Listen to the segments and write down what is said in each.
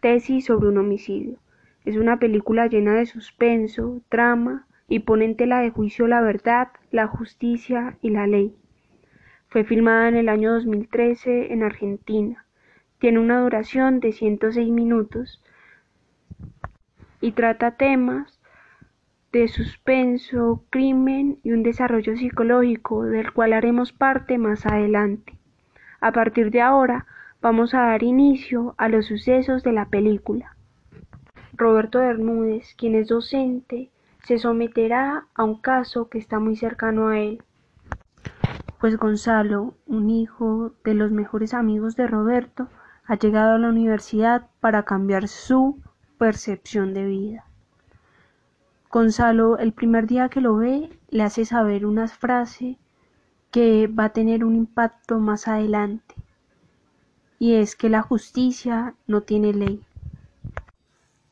Tesis sobre un homicidio. Es una película llena de suspenso, drama y pone en tela de juicio la verdad, la justicia y la ley. Fue filmada en el año 2013 en Argentina. Tiene una duración de 106 minutos y trata temas de suspenso, crimen y un desarrollo psicológico del cual haremos parte más adelante. A partir de ahora vamos a dar inicio a los sucesos de la película. Roberto Bermúdez, quien es docente, se someterá a un caso que está muy cercano a él. Pues Gonzalo, un hijo de los mejores amigos de Roberto, ha llegado a la universidad para cambiar su percepción de vida. Gonzalo, el primer día que lo ve, le hace saber una frase que va a tener un impacto más adelante, y es que la justicia no tiene ley.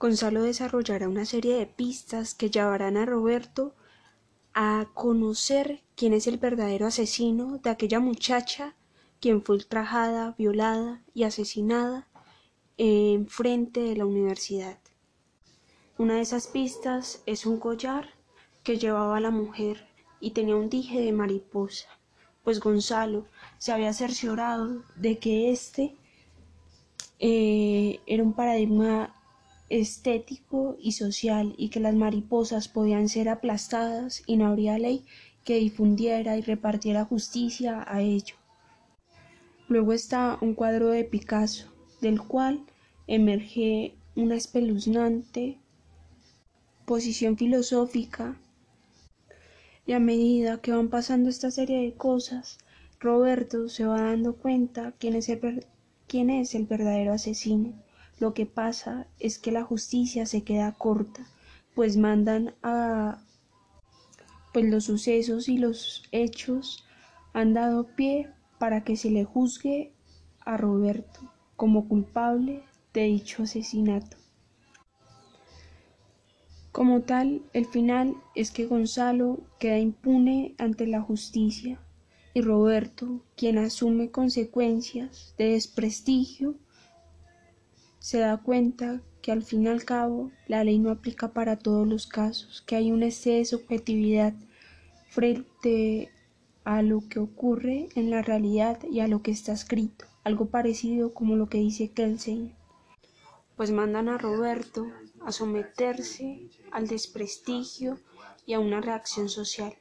Gonzalo desarrollará una serie de pistas que llevarán a Roberto a conocer quién es el verdadero asesino de aquella muchacha quien fue ultrajada, violada y asesinada en frente de la universidad. Una de esas pistas es un collar que llevaba la mujer y tenía un dije de mariposa, pues Gonzalo se había cerciorado de que este eh, era un paradigma estético y social y que las mariposas podían ser aplastadas y no habría ley que difundiera y repartiera justicia a ello. Luego está un cuadro de Picasso, del cual emerge una espeluznante posición filosófica y a medida que van pasando esta serie de cosas, Roberto se va dando cuenta quién es el, quién es el verdadero asesino. Lo que pasa es que la justicia se queda corta, pues mandan a pues los sucesos y los hechos han dado pie para que se le juzgue a Roberto como culpable de dicho asesinato. Como tal, el final es que Gonzalo queda impune ante la justicia y Roberto, quien asume consecuencias de desprestigio, se da cuenta que al fin y al cabo la ley no aplica para todos los casos, que hay un exceso de objetividad frente a lo que ocurre en la realidad y a lo que está escrito, algo parecido como lo que dice Kelsen. Pues mandan a Roberto a someterse al desprestigio y a una reacción social.